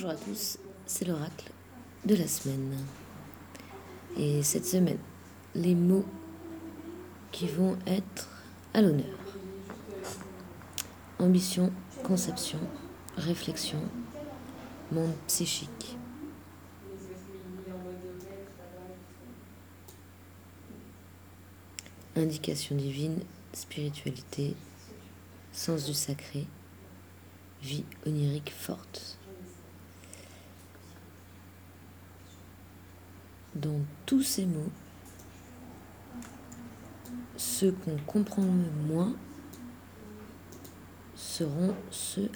Bonjour à tous, c'est l'oracle de la semaine. Et cette semaine, les mots qui vont être à l'honneur. Ambition, conception, réflexion, monde psychique. Indication divine, spiritualité, sens du sacré, vie onirique forte. Dans tous ces mots, ceux qu'on comprend le moins seront ceux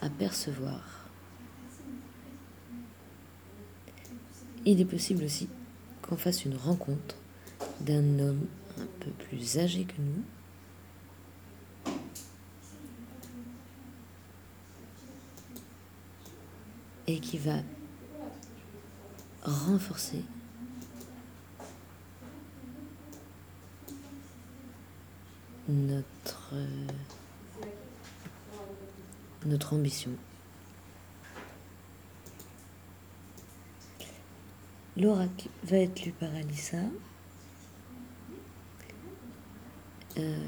à percevoir. Il est possible aussi qu'on fasse une rencontre d'un homme un peu plus âgé que nous et qui va renforcer notre, notre ambition. L'oracle va être lu par Alissa. Euh,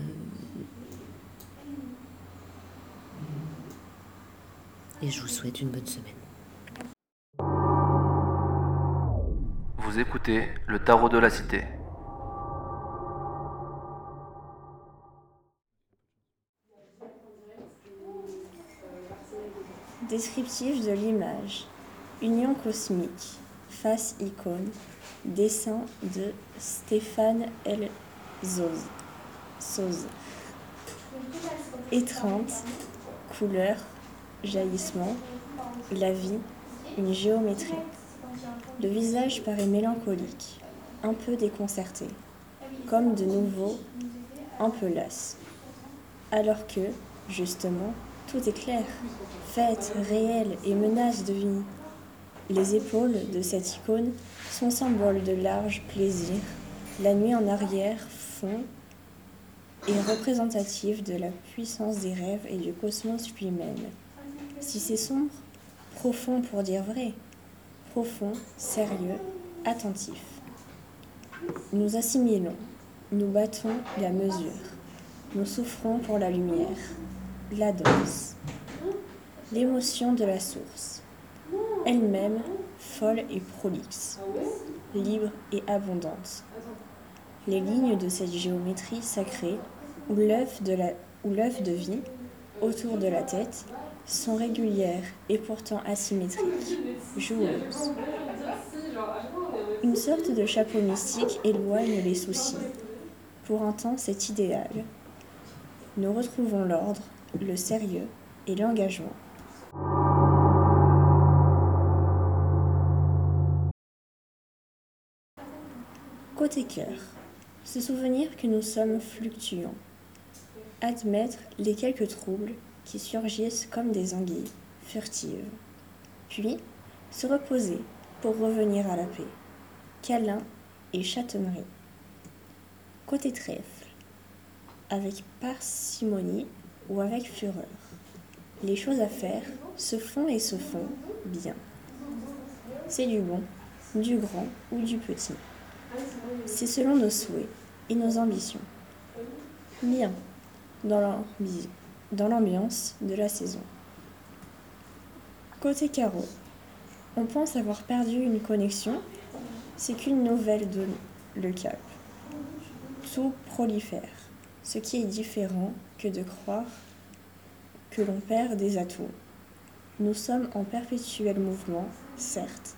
et je vous souhaite une bonne semaine. Vous écoutez le tarot de la cité. Descriptif de l'image. Union cosmique. Face icône. Dessin de Stéphane L. Zoz. Étreinte. Couleur. Jaillissement. La vie. Une géométrie. Le visage paraît mélancolique, un peu déconcerté, comme de nouveau un peu las. Alors que, justement, tout est clair, fête, réel et menace de vie. Les épaules de cette icône sont symboles de large plaisir. La nuit en arrière fond est représentative de la puissance des rêves et du cosmos lui-même. Si c'est sombre, profond pour dire vrai, profond, sérieux, attentif. Nous assimilons, nous battons la mesure, nous souffrons pour la lumière, la danse, l'émotion de la source, elle-même folle et prolixe, libre et abondante. Les lignes de cette géométrie sacrée, où l'œuf de, de vie, autour de la tête, sont régulières et pourtant asymétriques, joueuses. Une sorte de chapeau mystique éloigne les soucis. Pour un temps, c'est idéal. Nous retrouvons l'ordre, le sérieux et l'engagement. Côté cœur, se souvenir que nous sommes fluctuants. Admettre les quelques troubles qui surgissent comme des anguilles, furtives. Puis, se reposer pour revenir à la paix. Câlin et châtonnerie. Côté trèfle, avec parcimonie ou avec fureur. Les choses à faire se font et se font bien. C'est du bon, du grand ou du petit. C'est selon nos souhaits et nos ambitions. Bien, dans l'ambiance de la saison. Côté carreau, on pense avoir perdu une connexion, c'est qu'une nouvelle donne le cap. Tout prolifère, ce qui est différent que de croire que l'on perd des atouts. Nous sommes en perpétuel mouvement, certes,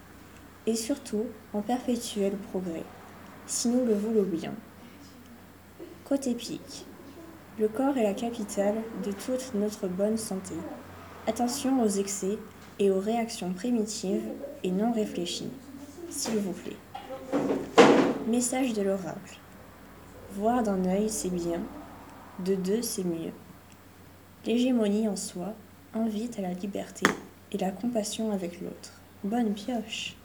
et surtout en perpétuel progrès si nous le voulons bien. Côté pique, le corps est la capitale de toute notre bonne santé. Attention aux excès et aux réactions primitives et non réfléchies, s'il vous plaît. Message de l'oracle. Voir d'un œil, c'est bien, de deux, c'est mieux. L'hégémonie en soi invite à la liberté et la compassion avec l'autre. Bonne pioche!